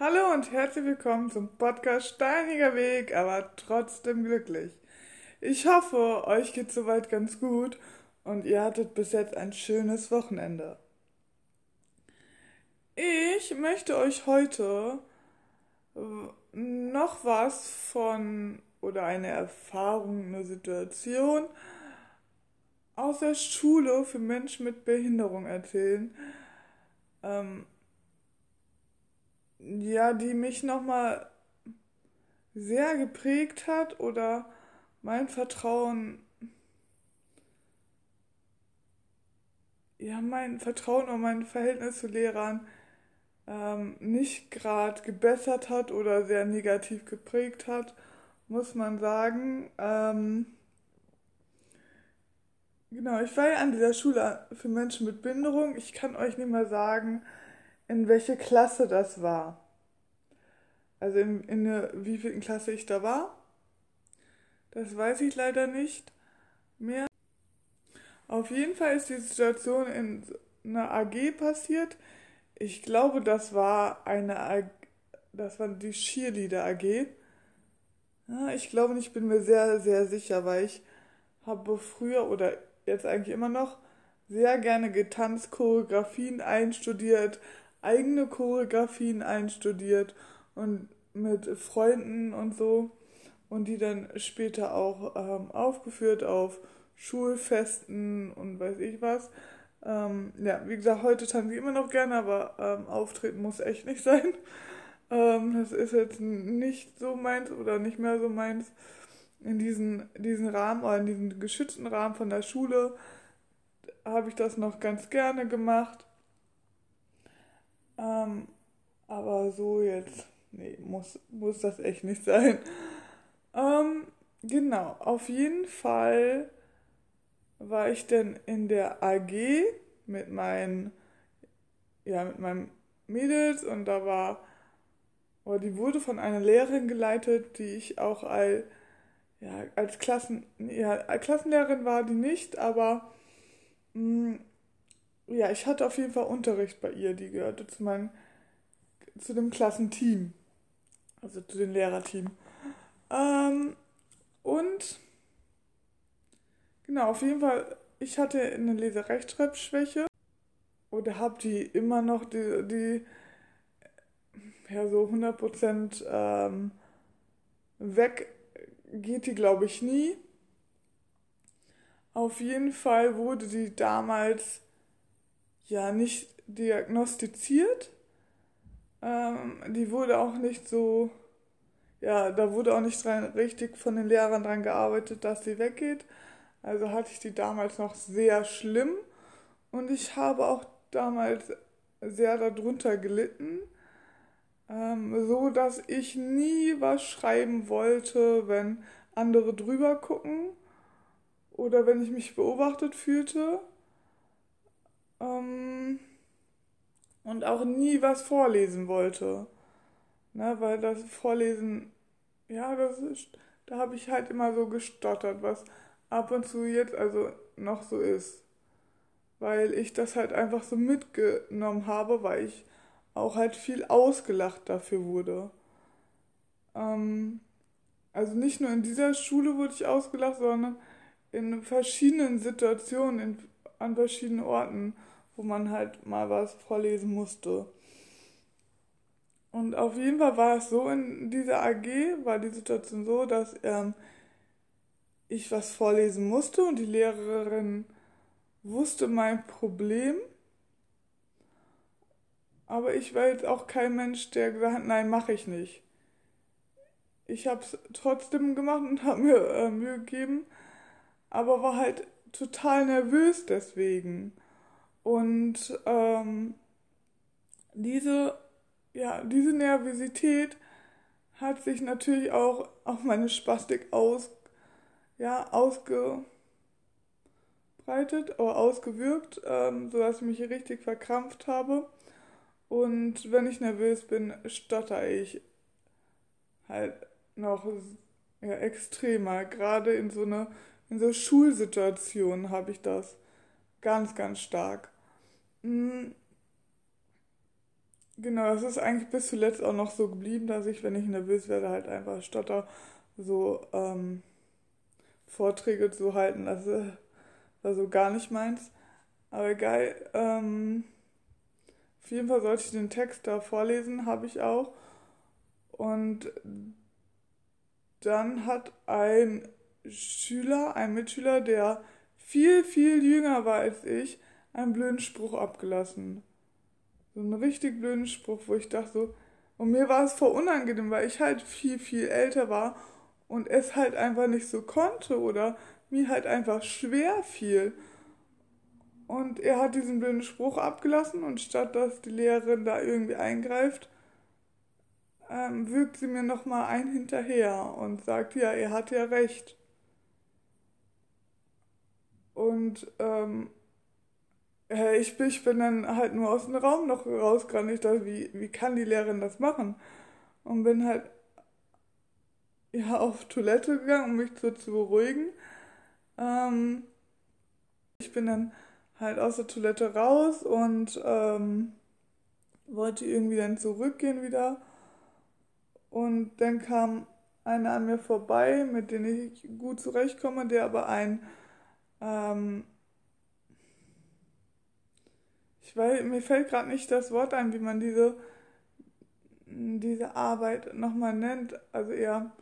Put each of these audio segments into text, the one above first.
Hallo und herzlich willkommen zum Podcast Steiniger Weg, aber trotzdem glücklich. Ich hoffe, euch geht soweit ganz gut und ihr hattet bis jetzt ein schönes Wochenende. Ich möchte euch heute noch was von oder eine Erfahrung, eine Situation aus der Schule für Menschen mit Behinderung erzählen. Ähm, ja, die mich nochmal sehr geprägt hat oder mein Vertrauen, ja, mein Vertrauen und mein Verhältnis zu Lehrern ähm, nicht gerade gebessert hat oder sehr negativ geprägt hat, muss man sagen. Ähm, genau, ich war ja an dieser Schule für Menschen mit Behinderung. Ich kann euch nicht mal sagen, in welche Klasse das war. Also in, in der, wie vielen Klasse ich da war. Das weiß ich leider nicht mehr. Auf jeden Fall ist die Situation in einer AG passiert. Ich glaube, das war eine AG, das war die Cheerleader AG. Ja, ich glaube nicht, ich bin mir sehr, sehr sicher, weil ich habe früher oder jetzt eigentlich immer noch sehr gerne getanzt, Choreografien einstudiert, eigene Choreografien einstudiert und mit Freunden und so und die dann später auch ähm, aufgeführt auf Schulfesten und weiß ich was. Ähm, ja, wie gesagt, heute tanze ich immer noch gerne, aber ähm, auftreten muss echt nicht sein. Ähm, das ist jetzt nicht so meins oder nicht mehr so meins. In diesen, diesen Rahmen oder in diesem geschützten Rahmen von der Schule habe ich das noch ganz gerne gemacht. Ähm, so jetzt, nee, muss, muss das echt nicht sein. Ähm, genau, auf jeden Fall war ich denn in der AG mit meinen, ja, mit meinen Mädels und da war, oder die wurde von einer Lehrerin geleitet, die ich auch als, ja, als Klassen, ja, Klassenlehrerin war die nicht, aber mh, mm, ja, ich hatte auf jeden Fall Unterricht bei ihr, die gehörte zu meinem, zu dem Klassenteam, also zu dem Lehrerteam. Ähm, und genau, auf jeden Fall, ich hatte eine Leserechtschreibschwäche oder habe die immer noch, die, die ja so 100% ähm, weg geht die, glaube ich, nie. Auf jeden Fall wurde die damals ja nicht diagnostiziert. Ähm, die wurde auch nicht so, ja, da wurde auch nicht dran, richtig von den Lehrern dran gearbeitet, dass sie weggeht. Also hatte ich die damals noch sehr schlimm. Und ich habe auch damals sehr darunter gelitten, ähm, so dass ich nie was schreiben wollte, wenn andere drüber gucken oder wenn ich mich beobachtet fühlte. Ähm, und auch nie was vorlesen wollte. Ne, weil das Vorlesen, ja, das ist, da habe ich halt immer so gestottert, was ab und zu jetzt also noch so ist. Weil ich das halt einfach so mitgenommen habe, weil ich auch halt viel ausgelacht dafür wurde. Ähm, also nicht nur in dieser Schule wurde ich ausgelacht, sondern in verschiedenen Situationen, in, an verschiedenen Orten wo man halt mal was vorlesen musste. Und auf jeden Fall war es so in dieser AG, war die Situation so, dass ähm, ich was vorlesen musste und die Lehrerin wusste mein Problem. Aber ich war jetzt auch kein Mensch, der gesagt hat, nein, mache ich nicht. Ich habe es trotzdem gemacht und habe mir äh, Mühe gegeben, aber war halt total nervös deswegen. Und ähm, diese, ja, diese Nervosität hat sich natürlich auch auf meine Spastik aus, ja, ausgebreitet oder ausgewirkt, ähm, sodass ich mich richtig verkrampft habe. Und wenn ich nervös bin, stotter ich halt noch ja, extremer. Gerade in so einer in so Schulsituationen habe ich das ganz, ganz stark. Mm. genau, das ist eigentlich bis zuletzt auch noch so geblieben, dass ich, wenn ich nervös werde, halt einfach stotter, so ähm, Vorträge zu halten. Das war so gar nicht meins. Aber egal. Ähm, auf jeden Fall sollte ich den Text da vorlesen, habe ich auch. Und dann hat ein Schüler, ein Mitschüler, der viel, viel jünger war als ich, einen blöden Spruch abgelassen. So einen richtig blöden Spruch, wo ich dachte so, und mir war es voll unangenehm, weil ich halt viel, viel älter war und es halt einfach nicht so konnte oder mir halt einfach schwer fiel. Und er hat diesen blöden Spruch abgelassen und statt dass die Lehrerin da irgendwie eingreift, ähm, wirkt sie mir nochmal ein hinterher und sagt, ja, er hat ja recht. Und ähm, ich, bin, ich bin dann halt nur aus dem Raum noch rausgerannt. Ich dachte, wie, wie kann die Lehrerin das machen? Und bin halt ja, auf Toilette gegangen, um mich so zu beruhigen. Ähm, ich bin dann halt aus der Toilette raus und ähm, wollte irgendwie dann zurückgehen wieder. Und dann kam einer an mir vorbei, mit dem ich gut zurechtkomme, der aber ein, ähm, ich weiß, mir fällt gerade nicht das Wort ein, wie man diese, diese Arbeit nochmal nennt. Also er,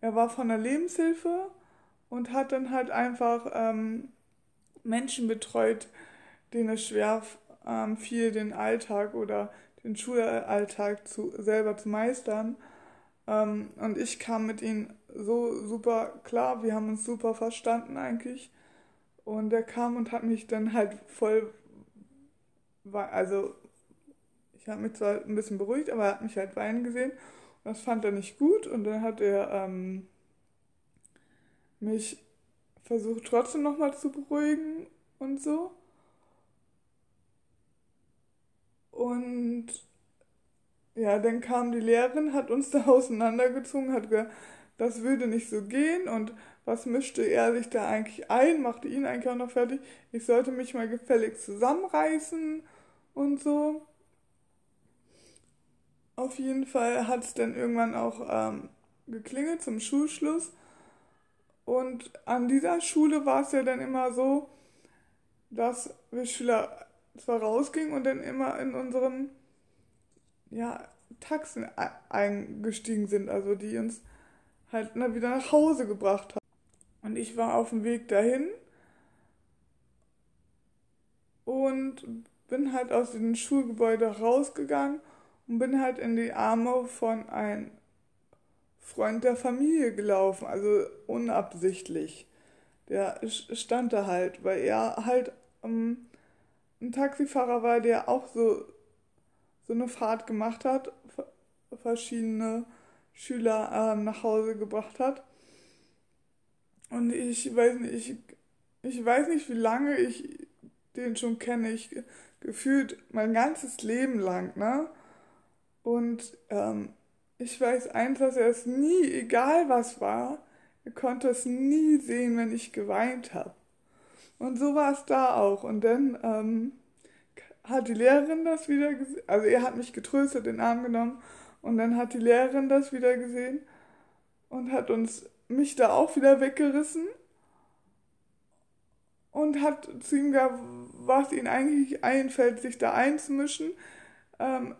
er war von der Lebenshilfe und hat dann halt einfach ähm, Menschen betreut, denen es schwer ähm, fiel, den Alltag oder den Schulalltag zu, selber zu meistern. Ähm, und ich kam mit ihnen so super klar, wir haben uns super verstanden eigentlich. Und er kam und hat mich dann halt voll, also ich habe mich zwar ein bisschen beruhigt, aber er hat mich halt weinen gesehen. Und das fand er nicht gut. Und dann hat er ähm, mich versucht trotzdem nochmal zu beruhigen und so. Und ja, dann kam die Lehrerin, hat uns da auseinandergezogen, hat gesagt, das würde nicht so gehen und was mischte er sich da eigentlich ein, machte ihn eigentlich auch noch fertig. Ich sollte mich mal gefällig zusammenreißen und so. Auf jeden Fall hat es dann irgendwann auch ähm, geklingelt zum Schulschluss. Und an dieser Schule war es ja dann immer so, dass wir Schüler zwar rausgingen und dann immer in unseren ja, Taxen eingestiegen sind, also die uns halt na, wieder nach Hause gebracht haben. Und ich war auf dem Weg dahin und bin halt aus dem Schulgebäude rausgegangen und bin halt in die Arme von einem Freund der Familie gelaufen, also unabsichtlich. Der stand da halt, weil er halt ähm, ein Taxifahrer war, der auch so, so eine Fahrt gemacht hat, verschiedene Schüler ähm, nach Hause gebracht hat. Und ich weiß nicht, ich, ich weiß nicht, wie lange ich den schon kenne. Ich gefühlt mein ganzes Leben lang, ne? Und ähm, ich weiß eins, dass er es nie, egal was war, er konnte es nie sehen, wenn ich geweint habe. Und so war es da auch. Und dann ähm, hat die Lehrerin das wieder gesehen. Also er hat mich getröstet, den Arm genommen. Und dann hat die Lehrerin das wieder gesehen und hat uns mich da auch wieder weggerissen und hat zu ihm gesagt, was ihnen eigentlich einfällt, sich da einzumischen. Ähm,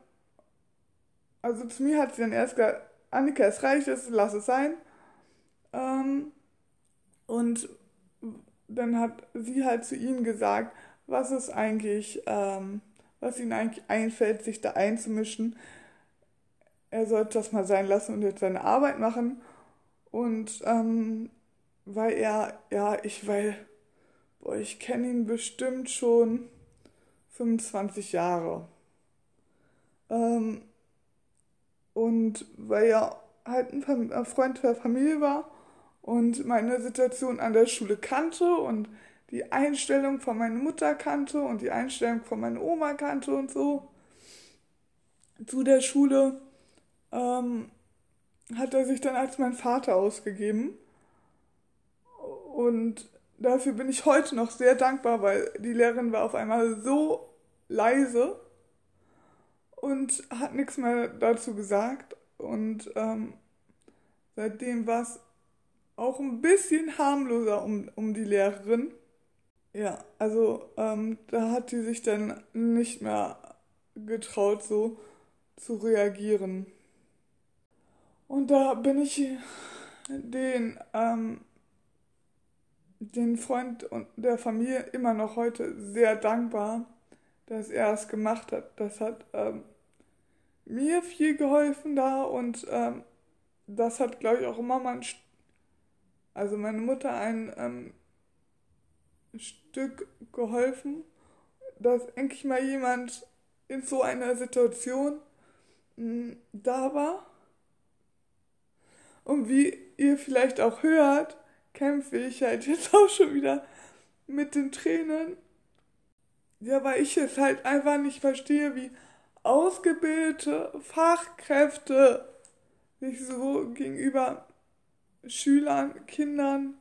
also zu mir hat sie dann erst gesagt, Annika, es reicht, es, lass es sein. Ähm, und dann hat sie halt zu ihnen gesagt, was es eigentlich, ähm, was ihnen eigentlich einfällt, sich da einzumischen. Er sollte das mal sein lassen und jetzt seine Arbeit machen. Und ähm, weil er, ja, ich, weil, boah, ich kenne ihn bestimmt schon 25 Jahre. Ähm, und weil er halt ein Freund der Familie war und meine Situation an der Schule kannte und die Einstellung von meiner Mutter kannte und die Einstellung von meiner Oma kannte und so zu der Schule, ähm, hat er sich dann als mein Vater ausgegeben. Und dafür bin ich heute noch sehr dankbar, weil die Lehrerin war auf einmal so leise und hat nichts mehr dazu gesagt. Und ähm, seitdem war es auch ein bisschen harmloser um, um die Lehrerin. Ja, also ähm, da hat die sich dann nicht mehr getraut, so zu reagieren. Und da bin ich den, ähm, den Freund und der Familie immer noch heute sehr dankbar, dass er es gemacht hat. Das hat ähm, mir viel geholfen da und ähm, das hat, glaube ich, auch Mama, ein, also meine Mutter, ein ähm, Stück geholfen, dass endlich mal jemand in so einer Situation mh, hm, da war. Und wie ihr vielleicht auch hört, kämpfe ich halt jetzt auch schon wieder mit den Tränen. Ja, weil ich es halt einfach nicht verstehe, wie ausgebildete Fachkräfte sich so gegenüber Schülern, Kindern,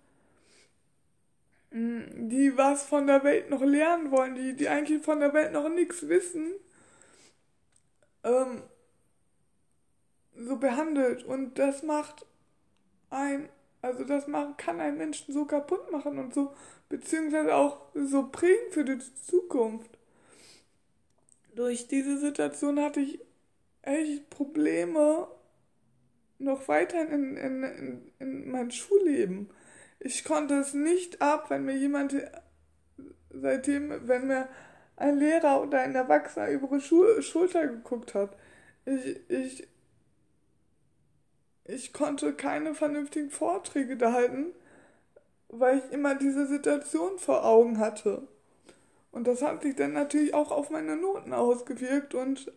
mm, die was von der Welt noch lernen wollen, die, die eigentlich von der Welt noch nichts wissen, ähm, so behandelt. Und das macht ein, also das machen, kann einen Menschen so kaputt machen und so, beziehungsweise auch so prägen für die Zukunft durch diese Situation hatte ich echt Probleme noch weiter in, in, in, in mein Schulleben. Ich konnte es nicht ab, wenn mir jemand seitdem, wenn mir ein Lehrer oder ein Erwachsener über die Schul Schulter geguckt hat. Ich, ich, ich konnte keine vernünftigen Vorträge da halten, weil ich immer diese Situation vor Augen hatte. Und das hat sich dann natürlich auch auf meine Noten ausgewirkt und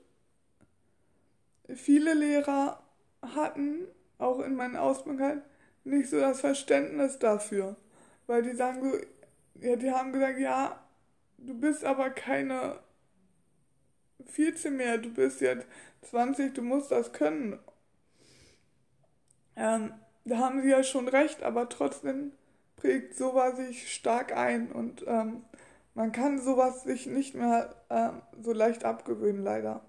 viele Lehrer hatten, auch in meiner Ausbildung halt, nicht so das Verständnis dafür. Weil die sagen so, ja, die haben gesagt, ja, du bist aber keine 14 mehr, du bist jetzt 20, du musst das können. Ähm, da haben sie ja schon recht, aber trotzdem prägt sowas sich stark ein und ähm, man kann sowas sich nicht mehr äh, so leicht abgewöhnen, leider.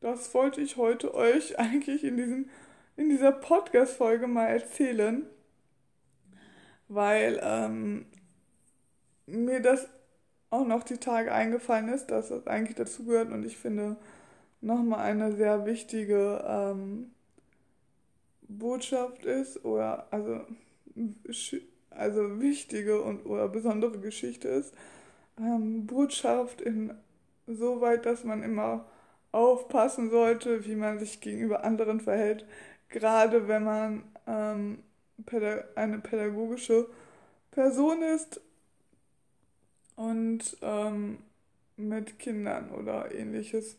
Das wollte ich heute euch eigentlich in, diesem, in dieser Podcast-Folge mal erzählen, weil ähm, mir das auch noch die Tage eingefallen ist, dass das eigentlich dazugehört und ich finde nochmal eine sehr wichtige ähm, Botschaft ist oder also also wichtige und oder besondere Geschichte ist, ähm, Botschaft insoweit, dass man immer aufpassen sollte, wie man sich gegenüber anderen verhält, gerade wenn man ähm, eine pädagogische Person ist und ähm, mit Kindern oder ähnliches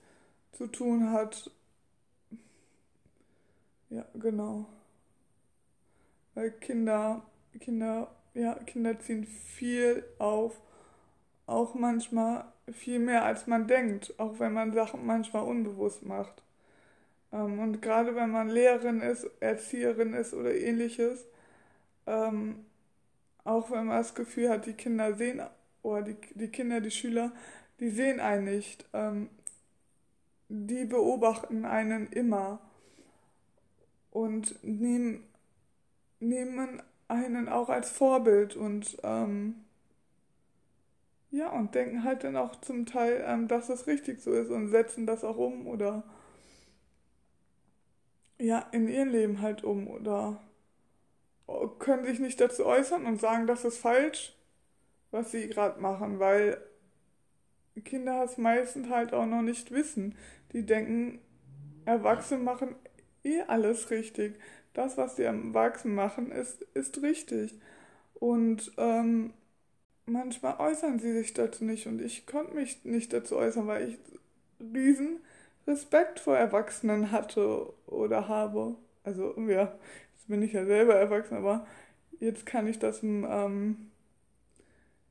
zu tun hat. Ja, genau. Weil Kinder Kinder, ja, Kinder ziehen viel auf, auch manchmal viel mehr als man denkt, auch wenn man Sachen manchmal unbewusst macht. Ähm, und gerade wenn man Lehrerin ist, Erzieherin ist oder ähnliches, ähm, auch wenn man das Gefühl hat, die Kinder sehen, oder die, die Kinder, die Schüler, die sehen einen nicht. Ähm, die beobachten einen immer und nehmen, nehmen einen auch als Vorbild und ähm, ja, und denken halt dann auch zum Teil, ähm, dass es richtig so ist und setzen das auch um oder ja, in ihr Leben halt um oder können sich nicht dazu äußern und sagen, das ist falsch, was sie gerade machen, weil Kinder es meistens halt auch noch nicht wissen. Die denken, Erwachsene machen eh alles richtig das, was die Erwachsenen machen, ist, ist richtig. Und ähm, manchmal äußern sie sich dazu nicht und ich konnte mich nicht dazu äußern, weil ich riesen Respekt vor Erwachsenen hatte oder habe. Also, ja, jetzt bin ich ja selber erwachsen, aber jetzt kann ich das ähm,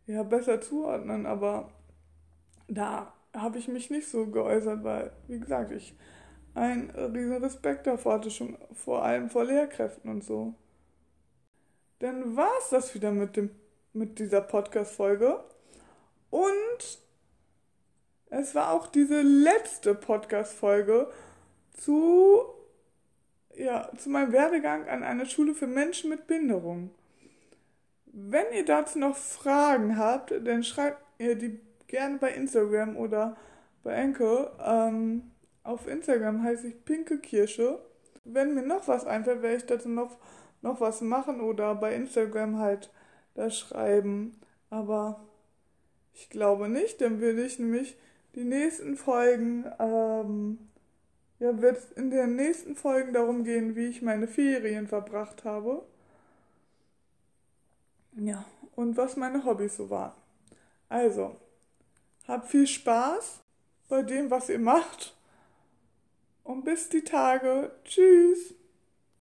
ja besser zuordnen, aber da habe ich mich nicht so geäußert, weil, wie gesagt, ich einen riesen Respekt davor hatte, schon vor allem vor Lehrkräften und so. Dann war es das wieder mit, dem, mit dieser Podcast-Folge. Und es war auch diese letzte Podcast-Folge zu, ja, zu meinem Werdegang an einer Schule für Menschen mit Behinderung. Wenn ihr dazu noch Fragen habt, dann schreibt ihr die gerne bei Instagram oder bei Enke. Ähm, auf Instagram heiße ich Pinke Kirsche. Wenn mir noch was einfällt, werde ich dazu noch, noch was machen oder bei Instagram halt da schreiben. Aber ich glaube nicht, dann würde ich nämlich die nächsten Folgen, ähm, ja, wird es in den nächsten Folgen darum gehen, wie ich meine Ferien verbracht habe. Ja, und was meine Hobbys so waren. Also, habt viel Spaß bei dem, was ihr macht. Und bis die Tage. Tschüss.